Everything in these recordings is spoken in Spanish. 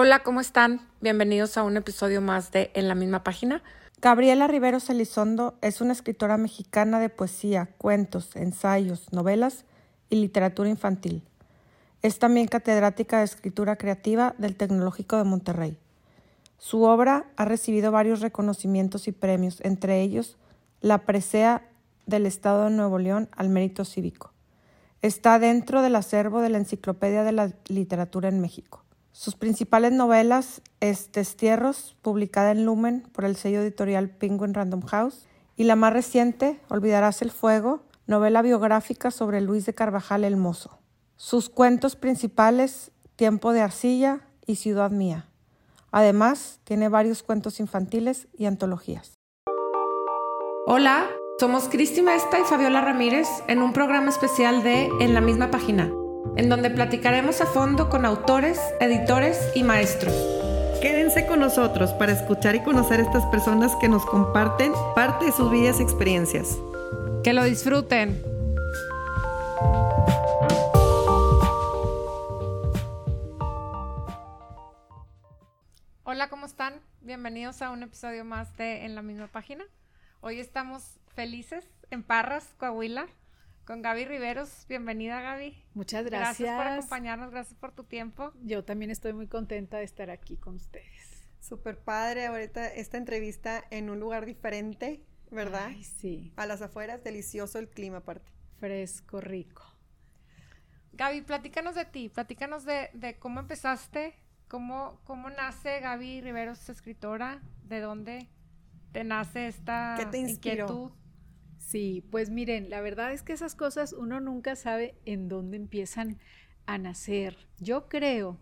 Hola, ¿cómo están? Bienvenidos a un episodio más de En la misma página. Gabriela Riveros Elizondo es una escritora mexicana de poesía, cuentos, ensayos, novelas y literatura infantil. Es también catedrática de escritura creativa del Tecnológico de Monterrey. Su obra ha recibido varios reconocimientos y premios, entre ellos la presea del Estado de Nuevo León al mérito cívico. Está dentro del acervo de la Enciclopedia de la Literatura en México. Sus principales novelas es Destierros, publicada en Lumen por el sello editorial Penguin Random House, y la más reciente, Olvidarás el Fuego, novela biográfica sobre Luis de Carvajal el Mozo. Sus cuentos principales, Tiempo de Arcilla y Ciudad Mía. Además, tiene varios cuentos infantiles y antologías. Hola, somos Cristi Mesta y Fabiola Ramírez en un programa especial de En la misma página en donde platicaremos a fondo con autores, editores y maestros. Quédense con nosotros para escuchar y conocer a estas personas que nos comparten parte de sus vidas y experiencias. Que lo disfruten. Hola, ¿cómo están? Bienvenidos a un episodio más de En la misma página. Hoy estamos felices en Parras, Coahuila, con Gaby Riveros. Bienvenida, Gaby. Muchas gracias. Gracias por acompañarnos, gracias por tu tiempo. Yo también estoy muy contenta de estar aquí con ustedes. Súper padre ahorita esta entrevista en un lugar diferente, ¿verdad? Ay, sí. A las afueras, delicioso el clima aparte. Fresco, rico. Gaby, platícanos de ti, platícanos de, de cómo empezaste, cómo, cómo nace Gaby Riveros, escritora, de dónde te nace esta ¿Qué te inspiró? inquietud. Sí, pues miren, la verdad es que esas cosas uno nunca sabe en dónde empiezan a nacer. Yo creo,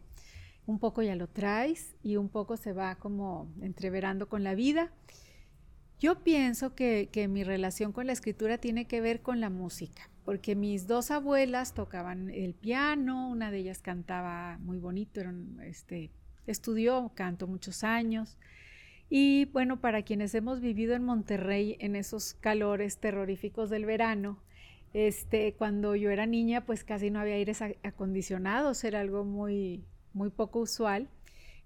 un poco ya lo traes y un poco se va como entreverando con la vida. Yo pienso que, que mi relación con la escritura tiene que ver con la música, porque mis dos abuelas tocaban el piano, una de ellas cantaba muy bonito, este, estudió canto muchos años. Y bueno, para quienes hemos vivido en Monterrey en esos calores terroríficos del verano, este, cuando yo era niña, pues casi no había aires acondicionados, era algo muy, muy poco usual.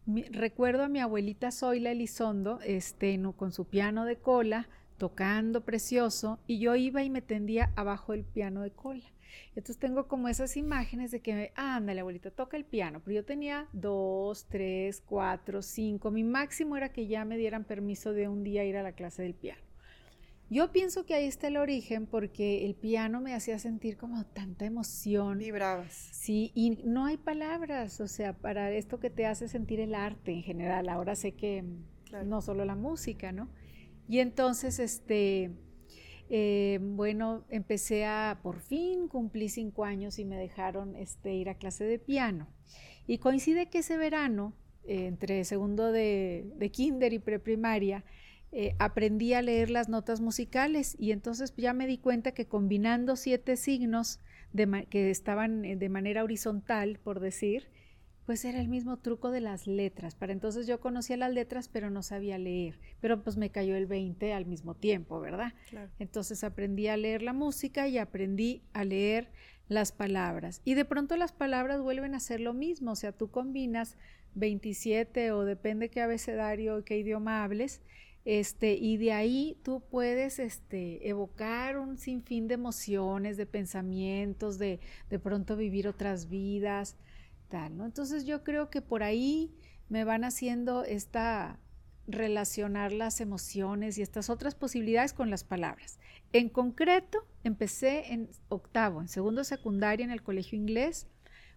Recuerdo a mi abuelita Zoila Elizondo, este, no, con su piano de cola, tocando precioso, y yo iba y me tendía abajo del piano de cola. Entonces tengo como esas imágenes de que, ah, ándale, abuelita, toca el piano, pero yo tenía dos, tres, cuatro, cinco, mi máximo era que ya me dieran permiso de un día ir a la clase del piano. Yo pienso que ahí está el origen porque el piano me hacía sentir como tanta emoción. Vibrabas. Sí, y no hay palabras, o sea, para esto que te hace sentir el arte en general. Ahora sé que claro. no solo la música, ¿no? Y entonces, este, eh, bueno, empecé a, por fin, cumplí cinco años y me dejaron este, ir a clase de piano. Y coincide que ese verano, eh, entre segundo de, de, kinder y preprimaria, eh, aprendí a leer las notas musicales y entonces ya me di cuenta que combinando siete signos que estaban de manera horizontal, por decir, pues era el mismo truco de las letras. Para entonces yo conocía las letras, pero no sabía leer. Pero pues me cayó el 20 al mismo tiempo, ¿verdad? Claro. Entonces aprendí a leer la música y aprendí a leer las palabras. Y de pronto las palabras vuelven a ser lo mismo. O sea, tú combinas 27 o depende qué abecedario, qué idioma hables. Este, y de ahí tú puedes este, evocar un sinfín de emociones, de pensamientos, de de pronto vivir otras vidas. Entonces yo creo que por ahí me van haciendo esta relacionar las emociones y estas otras posibilidades con las palabras. En concreto, empecé en octavo, en segundo secundaria en el colegio inglés,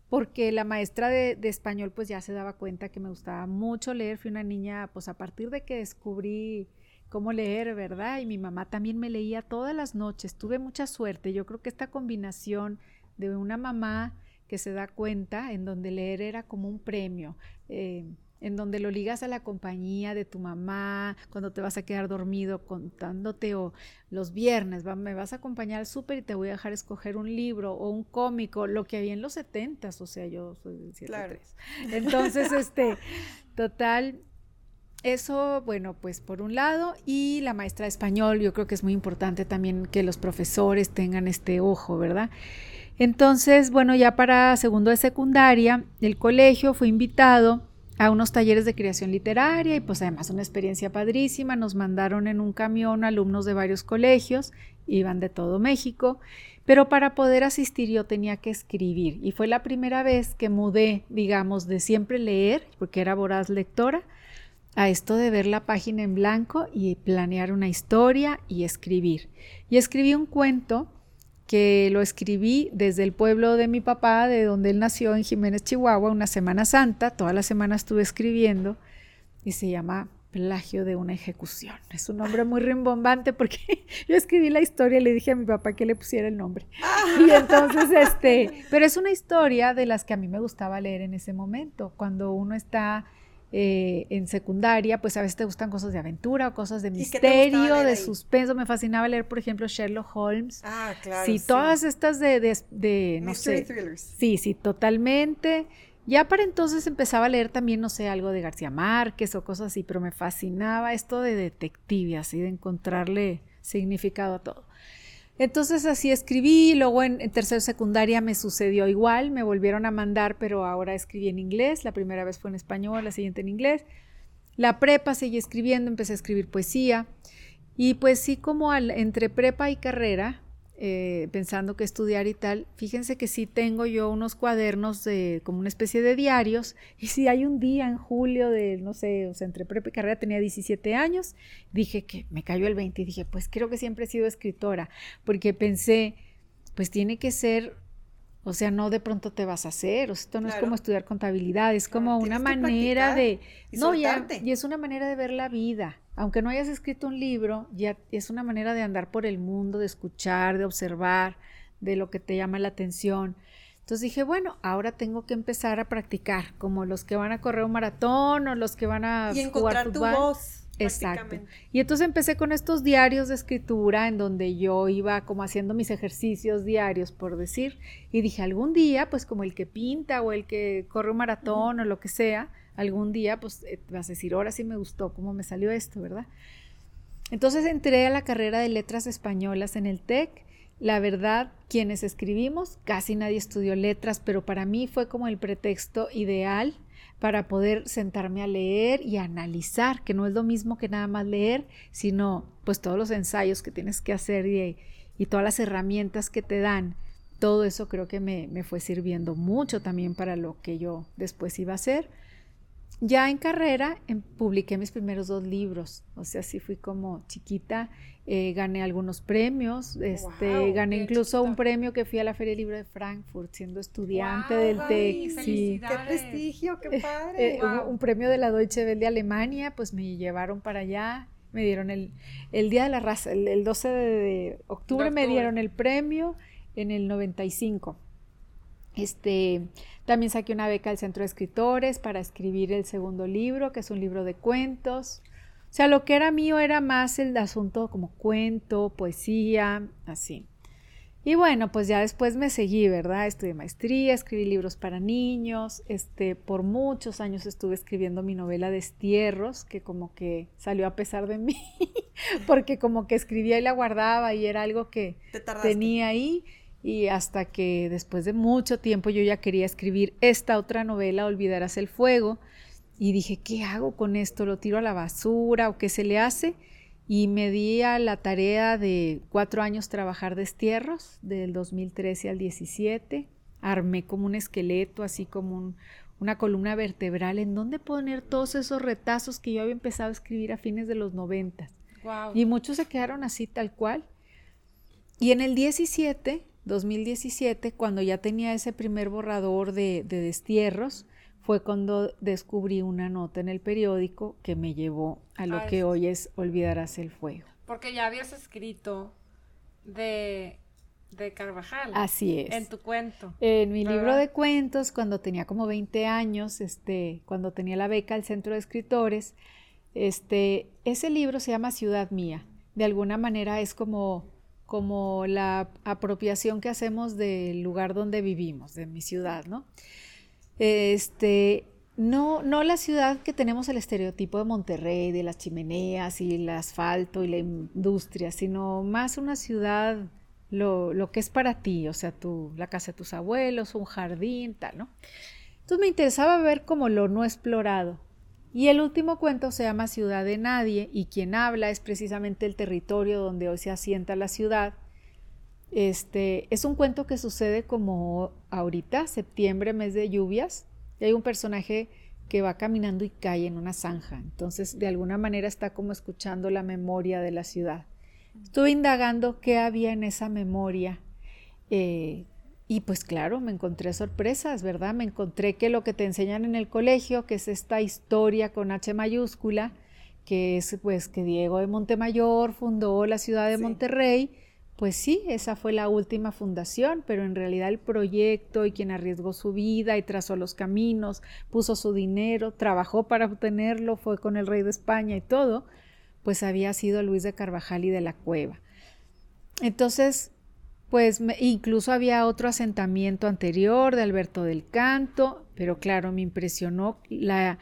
porque la maestra de, de, español pues ya se daba cuenta que me gustaba mucho leer. Fui una niña, pues a partir de que descubrí cómo leer, ¿verdad? Y mi mamá también me leía todas las noches. Tuve mucha suerte. Yo creo que esta combinación de una mamá que se da cuenta en donde leer era como un premio, eh, en donde lo ligas a la compañía de tu mamá, cuando te vas a quedar dormido contándote o los viernes va, me vas a acompañar al súper y te voy a dejar escoger un libro o un cómico, lo que había en los setentas, o sea, yo soy del 73. Claro. Entonces, este, total, eso, bueno, pues por un lado, y la maestra de español, yo creo que es muy importante también que los profesores tengan este ojo, ¿verdad? Entonces, bueno, ya para segundo de secundaria, el colegio fue invitado a unos talleres de creación literaria y pues además una experiencia padrísima. Nos mandaron en un camión alumnos de varios colegios, iban de todo México, pero para poder asistir yo tenía que escribir y fue la primera vez que mudé, digamos, de siempre leer, porque era voraz lectora, a esto de ver la página en blanco y planear una historia y escribir. Y escribí un cuento que lo escribí desde el pueblo de mi papá, de donde él nació en Jiménez, Chihuahua, una Semana Santa. Toda la semana estuve escribiendo y se llama Plagio de una ejecución. Es un nombre muy rimbombante porque yo escribí la historia y le dije a mi papá que le pusiera el nombre. Y entonces, este, pero es una historia de las que a mí me gustaba leer en ese momento, cuando uno está eh, en secundaria, pues a veces te gustan cosas de aventura o cosas de misterio, de suspenso. Me fascinaba leer, por ejemplo, Sherlock Holmes. Ah, claro. Sí, todas estas de, de, no sé. Sí, sí, totalmente. Ya para entonces empezaba a leer también, no sé, algo de García Márquez o cosas así, pero me fascinaba esto de detective, así de encontrarle significado a todo. Entonces así escribí, luego en, en tercera secundaria me sucedió igual, me volvieron a mandar, pero ahora escribí en inglés, la primera vez fue en español, la siguiente en inglés. La prepa seguí escribiendo, empecé a escribir poesía y pues sí como al, entre prepa y carrera eh, pensando que estudiar y tal, fíjense que sí tengo yo unos cuadernos de como una especie de diarios y si hay un día en julio de, no sé, o sea, entre prepa y carrera tenía 17 años, dije que me cayó el 20 y dije, pues creo que siempre he sido escritora, porque pensé, pues tiene que ser o sea, no de pronto te vas a hacer, o sea, esto no es como estudiar contabilidad, es como una manera de... no, ya, y es una manera de ver la vida. Aunque no hayas escrito un libro, ya es una manera de andar por el mundo, de escuchar, de observar, de lo que te llama la atención. Entonces dije, bueno, ahora tengo que empezar a practicar, como los que van a correr un maratón o los que van a y encontrar tu voz. Exacto. Y entonces empecé con estos diarios de escritura en donde yo iba como haciendo mis ejercicios diarios, por decir, y dije, algún día, pues como el que pinta o el que corre un maratón o lo que sea, algún día, pues eh, vas a decir, ahora sí me gustó cómo me salió esto, ¿verdad? Entonces entré a la carrera de letras españolas en el TEC. La verdad, quienes escribimos, casi nadie estudió letras, pero para mí fue como el pretexto ideal para poder sentarme a leer y analizar, que no es lo mismo que nada más leer, sino pues todos los ensayos que tienes que hacer y, todas las herramientas que te dan. Todo eso creo que me, me fue sirviendo mucho también para lo que yo después iba a hacer. Ya en carrera em, publiqué mis primeros dos libros, o sea, sí fui como chiquita, eh, gané algunos premios, este, gané incluso un premio que fui a la Feria del Libro de Frankfurt siendo estudiante del TEC. Sí. ¡Qué prestigio, qué padre! Eh, un, premio de la Deutsche Welle de Alemania, pues me llevaron para allá, me dieron el, el Día de la Raza, el, 12 de, octubre, me dieron el premio en el 95. Este, también saqué una beca del Centro de Escritores para escribir el segundo libro, que es un libro de cuentos. O sea, lo que era mío era más el asunto como cuento, poesía, así. Y bueno, pues ya después me seguí, ¿verdad? Estudié maestría, escribí libros para niños, este, por muchos años estuve escribiendo mi novela Destierros, que como que salió a pesar de mí, porque como que escribía y la guardaba y era algo que tenía ahí y hasta que después de mucho tiempo yo ya quería escribir esta otra novela, Olvidarás el fuego, y dije, ¿qué hago con esto? ¿Lo tiro a la basura o qué se le hace? Y me di a la tarea de cuatro años trabajar destierros, del 2013 al 17. Armé como un esqueleto, así como una columna vertebral, en donde poner todos esos retazos que yo había empezado a escribir a fines de los 90. Y muchos se quedaron así tal cual. Y en el 17 2017, cuando ya tenía ese primer borrador de, destierros, fue cuando descubrí una nota en el periódico que me llevó a lo que hoy es Olvidarás el fuego. Porque ya habías escrito de, de Carvajal. Así es. En tu cuento. En mi libro de cuentos, cuando tenía como 20 años, este, cuando tenía la beca al Centro de Escritores, este, ese libro se llama Ciudad Mía. De alguna manera es como como la apropiación que hacemos del lugar donde vivimos, de mi ciudad, ¿no? Este, no, no la ciudad que tenemos el estereotipo de Monterrey, de las chimeneas y el asfalto y la industria, sino más una ciudad, lo, lo que es para ti, o sea, tu, la casa de tus abuelos, un jardín, tal, ¿no? Entonces me interesaba ver como lo no explorado. Y el último cuento se llama Ciudad de Nadie y quien habla es precisamente el territorio donde hoy se asienta la ciudad. Este es un cuento que sucede como ahorita, septiembre, mes de lluvias. Y hay un personaje que va caminando y cae en una zanja. Entonces, de alguna manera está como escuchando la memoria de la ciudad. Estuve indagando qué había en esa memoria. Eh, y pues claro, me encontré sorpresas, ¿verdad? Me encontré que lo que te enseñan en el colegio, que es esta historia con H mayúscula, que es pues que Diego de Montemayor fundó la ciudad de Monterrey, pues sí, esa fue la última fundación, pero en realidad el proyecto y quien arriesgó su vida y trazó los caminos, puso su dinero, trabajó para obtenerlo, fue con el rey de España y todo, pues había sido Luis de Carvajal y de la Cueva. Entonces, pues incluso había otro asentamiento anterior de Alberto del Canto, pero claro, me impresionó la,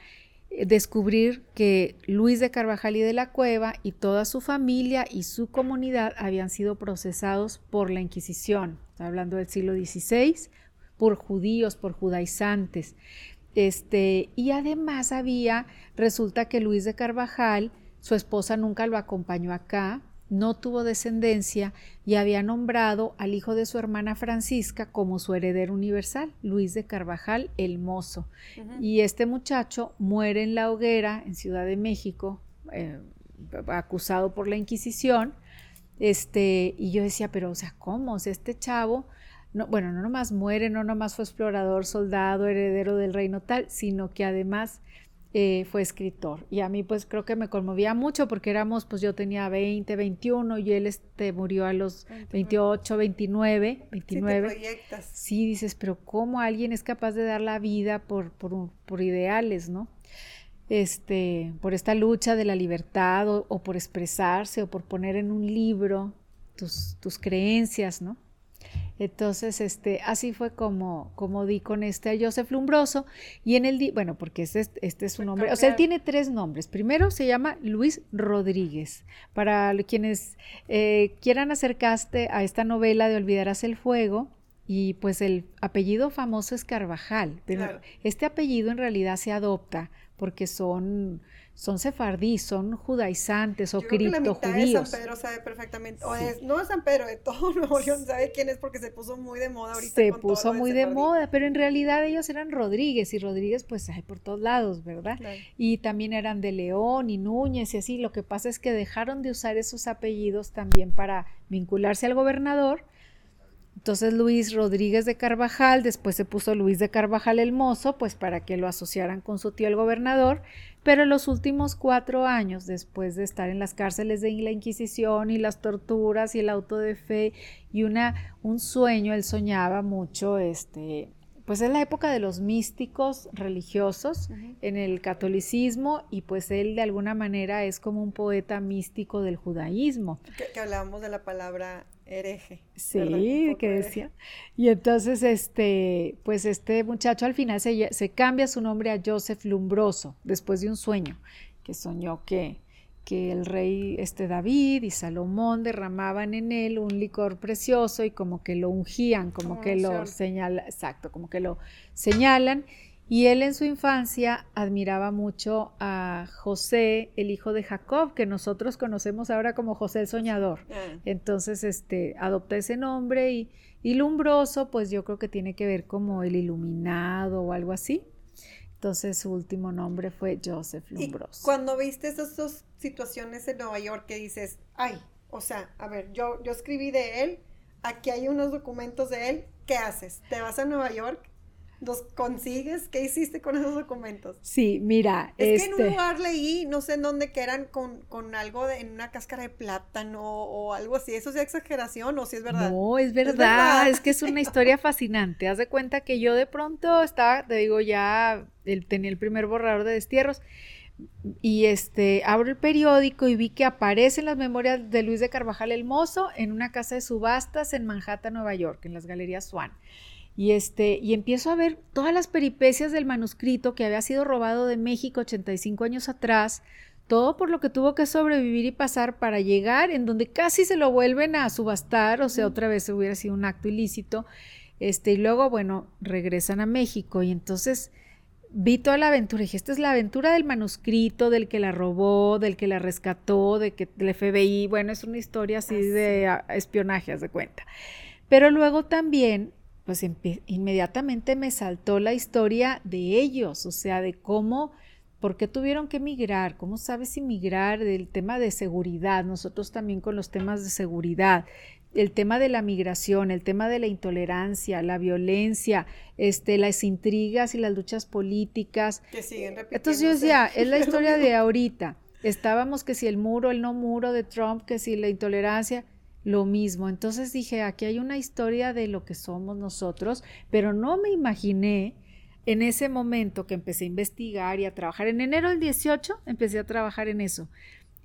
eh, descubrir que Luis de Carvajal y de la Cueva y toda su familia y su comunidad habían sido procesados por la Inquisición, hablando del siglo XVI, por judíos, por judaizantes. Este, y además había, resulta que Luis de Carvajal, su esposa nunca lo acompañó acá, no tuvo descendencia y había nombrado al hijo de su hermana Francisca como su heredero universal, Luis de Carvajal el Mozo. Y este muchacho muere en la hoguera en Ciudad de México, eh, acusado por la Inquisición. Este, y yo decía, pero, o sea, ¿cómo? O sea, este chavo, no, bueno, no nomás muere, no nomás fue explorador, soldado, heredero del reino tal, sino que además eh, fue escritor. Y a mí pues creo que me conmovía mucho porque éramos, pues yo tenía 20, 21 y él este, murió a los 28, 29, 29. Sí, dices, pero ¿cómo alguien es capaz de dar la vida por, por, por ideales, no? Este, por esta lucha de la libertad o, o, por expresarse o por poner en un libro tus, tus creencias, ¿no? Entonces, este, así fue como, como di con este a Joseph Lumbroso. Y en el, bueno, porque este, este es su nombre, o sea, él tiene tres nombres. Primero se llama Luis Rodríguez. Para quienes eh, quieran acercarse a esta novela de Olvidarás el Fuego, y pues el apellido famoso es Carvajal. Este apellido en realidad se adopta porque son son sefardíes, son judaizantes o criptojudíos. San Pedro sabe perfectamente, o es, no es San Pedro, de todo Nuevo León sabe quién es porque se puso muy de moda ahorita. Se puso muy de, moda, pero en realidad ellos eran Rodríguez y Rodríguez pues hay por todos lados, ¿verdad? Y también eran de León y Núñez y así. Lo que pasa es que dejaron de usar esos apellidos también para vincularse al gobernador entonces Luis Rodríguez de Carvajal, después se puso Luis de Carvajal el Mozo, pues para que lo asociaran con su tío el gobernador, pero en los últimos cuatro años, después de estar en las cárceles de la Inquisición y las torturas y el auto de fe y una, un sueño, él soñaba mucho, este, pues es la época de los místicos religiosos en el catolicismo y pues él de alguna manera es como un poeta místico del judaísmo. que hablábamos de la palabra hereje. Sí, que decía. Y entonces, este, pues este muchacho al final se, se, cambia su nombre a Joseph Lumbroso, después de un sueño, que soñó que, que el rey este David y Salomón derramaban en él un licor precioso y como que lo ungían, como que lo señalan, exacto, como que lo señalan y él en su infancia admiraba mucho a José, el hijo de Jacob, que nosotros conocemos ahora como José el Soñador. Entonces, este, adopta ese nombre y, y Lumbroso, pues yo creo que tiene que ver como el iluminado o algo así. Entonces su último nombre fue Joseph Lumbroso. cuando viste esas dos situaciones en Nueva York que dices, ay, o sea, a ver, yo, yo escribí de él, aquí hay unos documentos de él, ¿qué haces? ¿Te vas a Nueva York? Los consigues? ¿Qué hiciste con esos documentos? Sí, mira. Es que en un este lugar leí, no sé en dónde, que eran con, con algo de, en una cáscara de plátano o algo así. ¿Eso es exageración o si es verdad? No, es verdad. Es, que es una historia fascinante. Haz de cuenta que yo de pronto estaba, te digo, ya tenía el primer borrador de destierros y este abro el periódico y vi que aparecen las memorias de Luis de Carvajal el Mozo en una casa de subastas en Manhattan, Nueva York, en las galerías Swan. Y, este, y empiezo a ver todas las peripecias del manuscrito que había sido robado de México 85 años atrás, todo por lo que tuvo que sobrevivir y pasar para llegar en donde casi se lo vuelven a subastar, o sea, otra vez hubiera sido un acto ilícito. Este, y luego, bueno, regresan a México y entonces vi toda la aventura y dije, esta es la aventura del manuscrito, del que la robó, del que la rescató, de que el FBI, bueno, es una historia así, de espionaje, haz de cuenta. Pero luego también, pues inmediatamente me saltó la historia de ellos, o sea, de cómo, por qué tuvieron que emigrar, cómo sabes emigrar, del tema de seguridad, nosotros también con los temas de seguridad, el tema de la migración, el tema de la intolerancia, la violencia, este, las intrigas y las luchas políticas. Que siguen Entonces yo decía, es la historia de ahorita. Estábamos que si el muro, el no muro de Trump, que si la intolerancia, lo mismo. Entonces dije, aquí hay una historia de lo que somos nosotros, pero no me imaginé en ese momento que empecé a investigar y a trabajar. En enero del 18 empecé a trabajar en eso.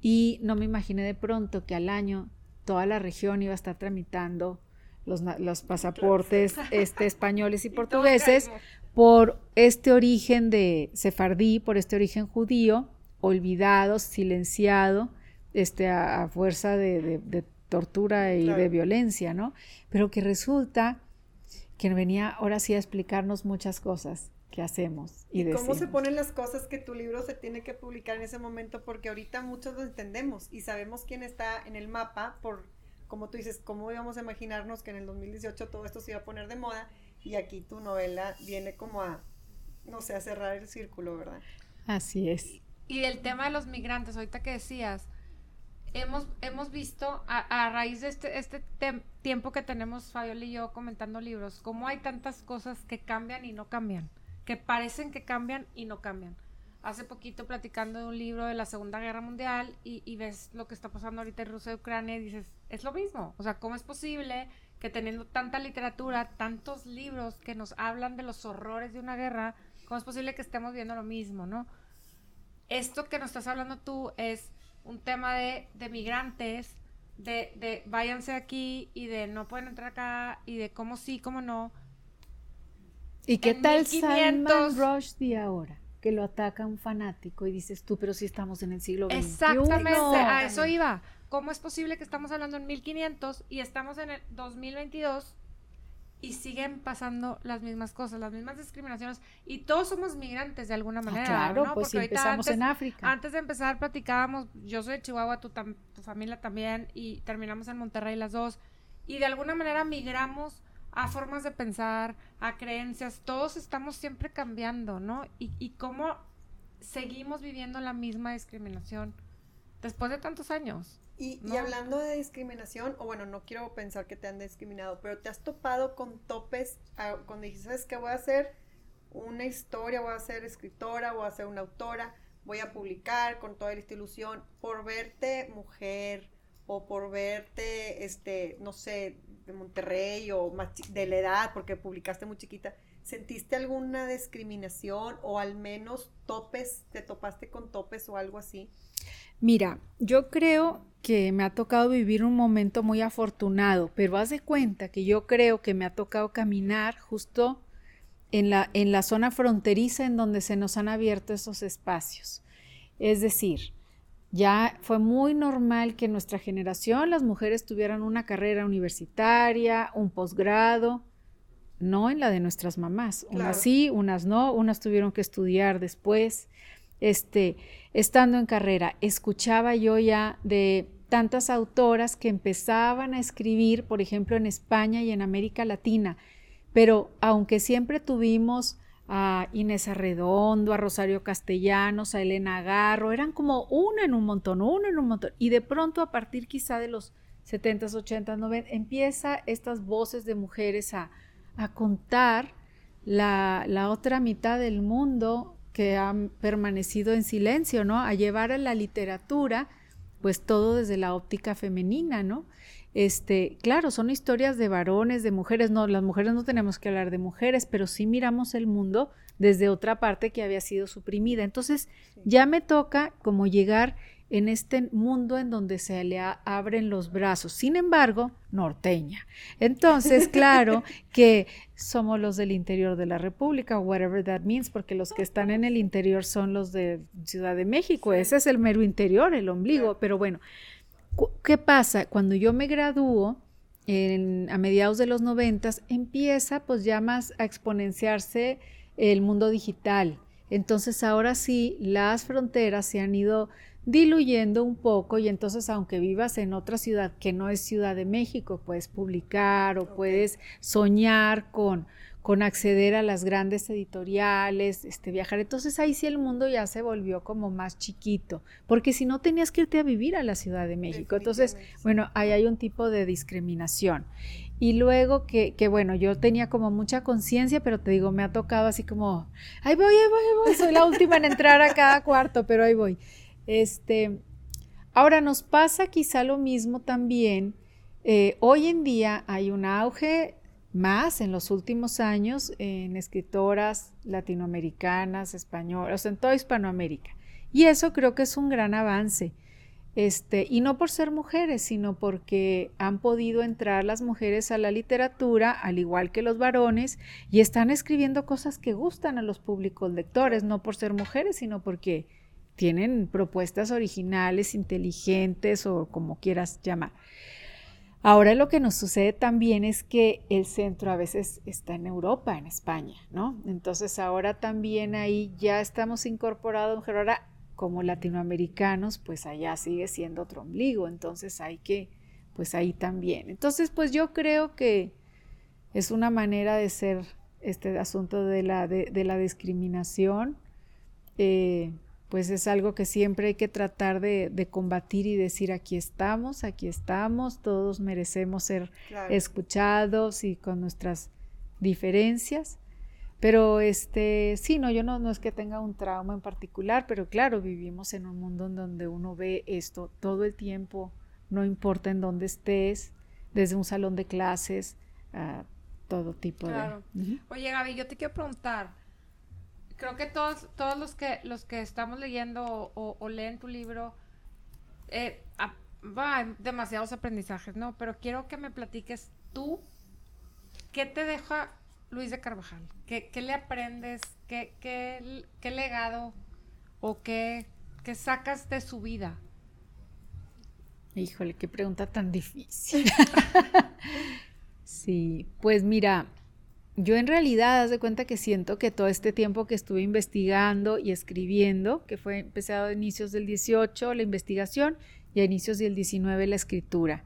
Y no me imaginé de pronto que al año toda la región iba a estar tramitando los, los pasaportes este, españoles y, portugueses por este origen de sefardí, por este origen judío, olvidado, silenciado, este, a, fuerza de, tortura y de violencia, ¿no? Pero que resulta que venía ahora sí a explicarnos muchas cosas que hacemos. ¿Y, cómo se ponen las cosas que tu libro se tiene que publicar en ese momento? Porque ahorita muchos lo entendemos y sabemos quién está en el mapa por, como tú dices, cómo íbamos a imaginarnos que en el 2018 todo esto se iba a poner de moda y aquí tu novela viene como a, no sé, a cerrar el círculo, ¿verdad? Así es. Y el tema de los migrantes, ahorita que decías, hemos, hemos visto a, raíz de este, este tiempo que tenemos Fabiola y yo comentando libros, cómo hay tantas cosas que cambian y no cambian que parecen que cambian y no cambian. Hace poquito platicando de un libro de la Segunda Guerra Mundial y, ves lo que está pasando ahorita en Rusia y Ucrania y dices, es lo mismo. O sea, ¿cómo es posible que teniendo tanta literatura, tantos libros que nos hablan de los horrores de una guerra, cómo es posible que estemos viendo lo mismo, no? Esto que nos estás hablando tú es un tema de, de migrantes, de, de váyanse aquí y de no pueden entrar acá y de cómo sí, cómo no ¿Y qué tal 1500... Salman Rushdie ahora? Que lo ataca un fanático y dices tú, pero si estamos en el siglo XXI. Exactamente, a eso iba. ¿Cómo es posible que estamos hablando en 1500 y estamos en el 2022 y siguen pasando las mismas cosas, las mismas discriminaciones y todos somos migrantes de alguna ah, manera, claro, pues Porque empezamos en África. Antes de empezar platicábamos, yo soy de Chihuahua, tu, tu familia también y terminamos en Monterrey las dos y de alguna manera migramos a formas de pensar, a creencias, todos estamos siempre cambiando, ¿no? Y, y cómo seguimos viviendo la misma discriminación después de tantos años. Y, y, hablando de discriminación, o bueno, no quiero pensar que te han discriminado, pero te has topado con topes ah, cuando dices, ¿sabes qué? Voy a hacer una historia, voy a ser escritora, voy a ser una autora, voy a publicar con toda esta ilusión por verte mujer o por verte, este, no sé, de Monterrey o más de la edad, porque publicaste muy chiquita, ¿sentiste alguna discriminación o al menos topes, te topaste con topes o algo así? Mira, yo creo que me ha tocado vivir un momento muy afortunado, pero haz de cuenta que yo creo que me ha tocado caminar justo en la, en la zona fronteriza en donde se nos han abierto esos espacios. Es decir, ya fue muy normal que en nuestra generación las mujeres tuvieran una carrera universitaria, un posgrado, no en la de nuestras mamás. Unas sí, unas no, unas tuvieron que estudiar después. Este, estando en carrera, escuchaba yo ya de tantas autoras que empezaban a escribir, por ejemplo, en España y en América Latina, pero aunque siempre tuvimos a Inés Arredondo, a Rosario Castellanos, a Elena Garro, eran como una en un montón, una en un montón. Y de pronto a partir quizá de los 70s, 80s, 90 empieza estas voces de mujeres a, contar la, otra mitad del mundo que ha permanecido en silencio, ¿no? A llevar a la literatura, pues todo desde la óptica femenina, ¿no? Este, claro, son historias de varones, de mujeres, no, las mujeres no tenemos que hablar de mujeres, pero sí miramos el mundo desde otra parte que había sido suprimida. Entonces, ya me toca como llegar en este mundo en donde se le abren los brazos. Sin embargo, norteña. Entonces, claro que somos los del interior de la República, whatever that means, porque los que están en el interior son los de Ciudad de México. Ese es el mero interior, el ombligo. Pero bueno, ¿Qué pasa? Cuando yo me gradúo a mediados de los noventas, empieza pues ya más a exponenciarse el mundo digital. Entonces ahora sí, las fronteras se han ido diluyendo un poco y entonces aunque vivas en otra ciudad que no es Ciudad de México, puedes publicar o puedes soñar con, con acceder a las grandes editoriales, este, viajar. Entonces ahí sí el mundo ya se volvió como más chiquito, porque si no tenías que irte a vivir a la Ciudad de México. Entonces, bueno, ahí hay un tipo de discriminación. Y luego que, que bueno, yo tenía como mucha conciencia, pero te digo, me ha tocado así como, ahí voy, ahí voy, ahí voy, soy la última en entrar a cada cuarto, pero ahí voy. Este, ahora nos pasa quizá lo mismo también. Eh, hoy en día hay un auge más en los últimos años en escritoras latinoamericanas, españolas, en toda Hispanoamérica. Y eso creo que es un gran avance. Este, y no por ser mujeres, sino porque han podido entrar las mujeres a la literatura, al igual que los varones, y están escribiendo cosas que gustan a los públicos lectores, no por ser mujeres, sino porque tienen propuestas originales, inteligentes o como quieras llamar. Ahora lo que nos sucede también es que el centro a veces está en Europa, en España, ¿no? Entonces ahora también ahí ya estamos incorporados, ahora como latinoamericanos, pues allá sigue siendo otro ombligo, entonces hay que, pues ahí también. Entonces, pues yo creo que es una manera de ser este asunto de la, de, la discriminación. Eh, pues es algo que siempre hay que tratar de, combatir y decir aquí estamos, aquí estamos, todos merecemos ser escuchados y con nuestras diferencias. Pero este, sí, no, yo no, no es que tenga un trauma en particular, pero claro, vivimos en un mundo en donde uno ve esto todo el tiempo, no importa en dónde estés, desde un salón de clases, a todo tipo de... Oye, Gaby, yo te quiero preguntar, creo que todos, todos los que los que estamos leyendo o, leen tu libro, eh, hay demasiados aprendizajes, ¿no? Pero quiero que me platiques tú, ¿qué te deja Luis de Carvajal? ¿Qué, le aprendes? ¿Qué, qué, legado o qué, qué sacas de su vida? Híjole, qué pregunta tan difícil. sí, pues mira, yo en realidad, haz de cuenta que siento que todo este tiempo que estuve investigando y escribiendo, que fue empezado a inicios del 18 la investigación y a inicios del 19 la escritura,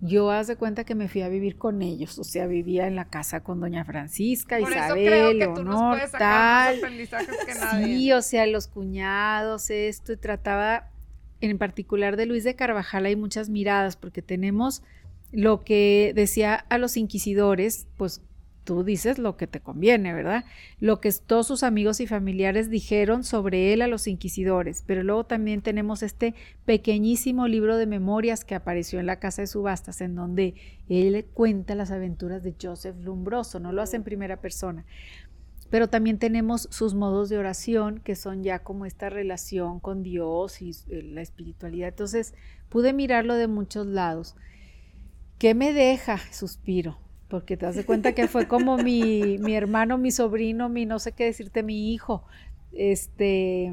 yo haz de cuenta que me fui a vivir con ellos, o sea, vivía en la casa con doña Francisca, Isabel, Leonor, tal. Sí, o sea, los cuñados, esto, y trataba en particular de Luis de Carvajal hay muchas miradas porque tenemos lo que decía a los inquisidores, pues tú dices lo que te conviene, ¿verdad? Lo que todos sus amigos y familiares dijeron sobre él a los inquisidores, pero luego también tenemos este pequeñísimo libro de memorias que apareció en la casa de subastas, en donde él cuenta las aventuras de Joseph Lumbroso, no lo hace en primera persona. Pero también tenemos sus modos de oración, que son ya como esta relación con Dios y eh, la espiritualidad. Entonces pude mirarlo de muchos lados. ¿Qué me deja? Suspiro porque te das cuenta que fue como mi, mi hermano, mi sobrino, mi no sé qué decirte, mi hijo. Este,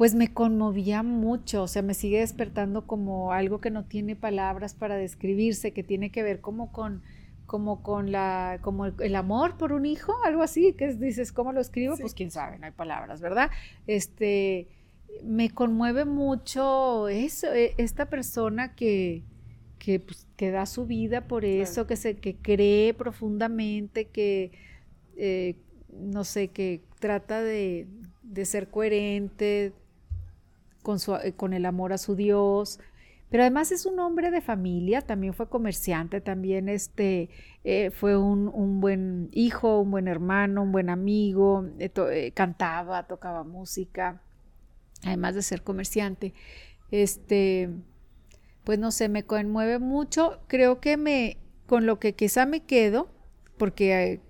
pues me conmovía mucho, o sea, me sigue despertando como algo que no tiene palabras para describirse, que tiene que ver como con como con la como el, amor por un hijo, algo así, que dices, ¿cómo lo escribo? Pues quién sabe, no hay palabras, ¿verdad? Este me conmueve mucho eso, e, esta persona que que, pues, que da su vida por eso, que, se, que cree profundamente, que, eh, no sé, que trata de, ser coherente con, eh, con el amor a su Dios, pero además es un hombre de familia, también fue comerciante, también este, eh, fue un, buen hijo, un buen hermano, un buen amigo, cantaba, tocaba música, además de ser comerciante. Este, pues no sé, me conmueve mucho. Creo que me, con lo que quizá me quedo, porque eh,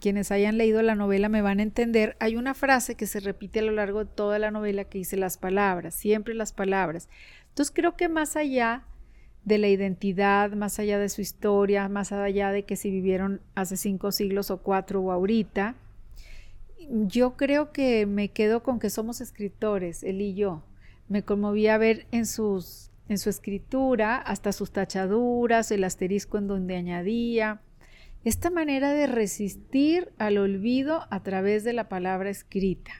quienes hayan leído la novela me van a entender, hay una frase que se repite a lo largo de toda la novela que dice las palabras, siempre las palabras. Entonces creo que más allá de la identidad, más allá de su historia, más allá de que si vivieron hace cinco siglos o cuatro o ahorita, yo creo que me quedo con que somos escritores, él y yo. Me conmovía ver en sus en su escritura, hasta sus tachaduras, el asterisco en donde añadía. Esta manera de resistir al olvido a través de la palabra escrita,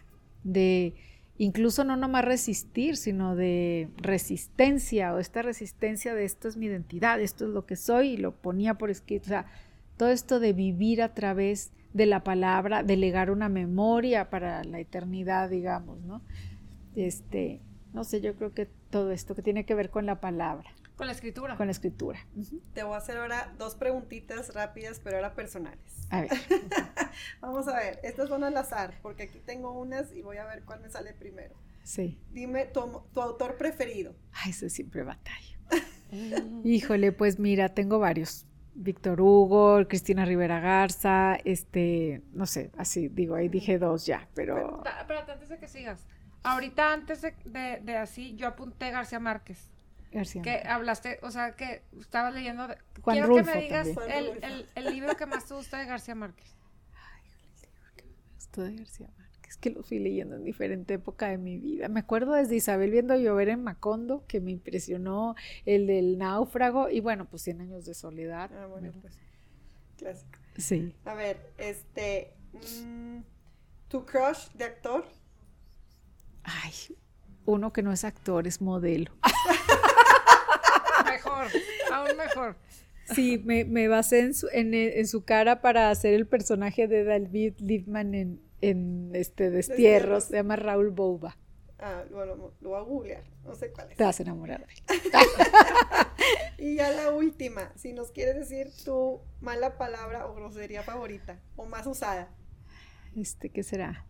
de incluso no nomás resistir, sino de resistencia o esta resistencia de esto es mi identidad, esto es lo que soy y lo ponía por escrito. O sea, todo esto de vivir a través de la palabra, de legar una memoria para la eternidad, digamos, ¿no? Este, no sé, yo creo que todo esto que tiene que ver con la palabra. Con la escritura. Con la escritura. Te voy a hacer ahora dos preguntitas rápidas, pero ahora personales. A ver. Vamos a ver, estas son al azar, porque aquí tengo unas y voy a ver cuál me sale primero. Sí. Dime tu, tu autor preferido. Ay, eso siempre batalla. Híjole, pues mira, tengo varios. Víctor Hugo, Cristina Rivera Garza, este, no sé, así digo, ahí dije dos ya, pero... Espérate, antes de que sigas. Ahorita antes de, de, así, yo apunté García Márquez. García Que hablaste, o sea, que estabas leyendo... Juan quiero Rulfo que me digas el, el, el, libro que más te gusta de García Márquez. Ay, el libro que más me gustó de García Márquez es que lo fui leyendo en diferente época de mi vida. Me acuerdo desde Isabel viendo llover en Macondo, que me impresionó el del náufrago, y bueno, pues 100 años de soledad. Ah, bueno, pues clásico. Sí. A ver, este, mmm, ¿tu crush de actor? Ay, uno que no es actor, es modelo. mejor, aún mejor. Sí, me, me basé en su, en, en su cara para hacer el personaje de David Liebman en, en este Destierros, se llama Raúl Bouba. Ah, bueno, lo voy a googlear, no sé cuál es. Te vas a enamorar de él. y ya la última, si nos quieres decir tu mala palabra o grosería favorita, o más usada. Este, ¿qué será?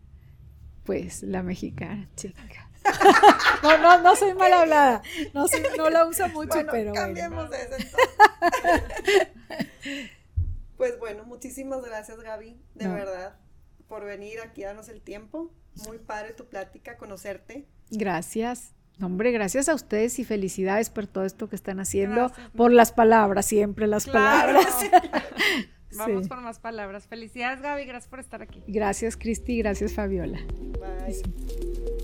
Pues la mexicana, chica. No, no, no soy mal hablada. No, soy, no la uso mucho, bueno, pero cambiemos bueno. eso entonces. Pues bueno, muchísimas gracias Gaby, de No. verdad, por venir aquí a darnos el tiempo. Muy padre tu plática, conocerte. Gracias. Hombre, gracias a ustedes y felicidades por todo esto que están haciendo, Gracias. por las palabras, siempre las Claro. palabras. Vamos Sí. por más palabras. Felicidades, Gaby. Gracias por estar aquí. Gracias, Cristi, gracias, Fabiola. Bye.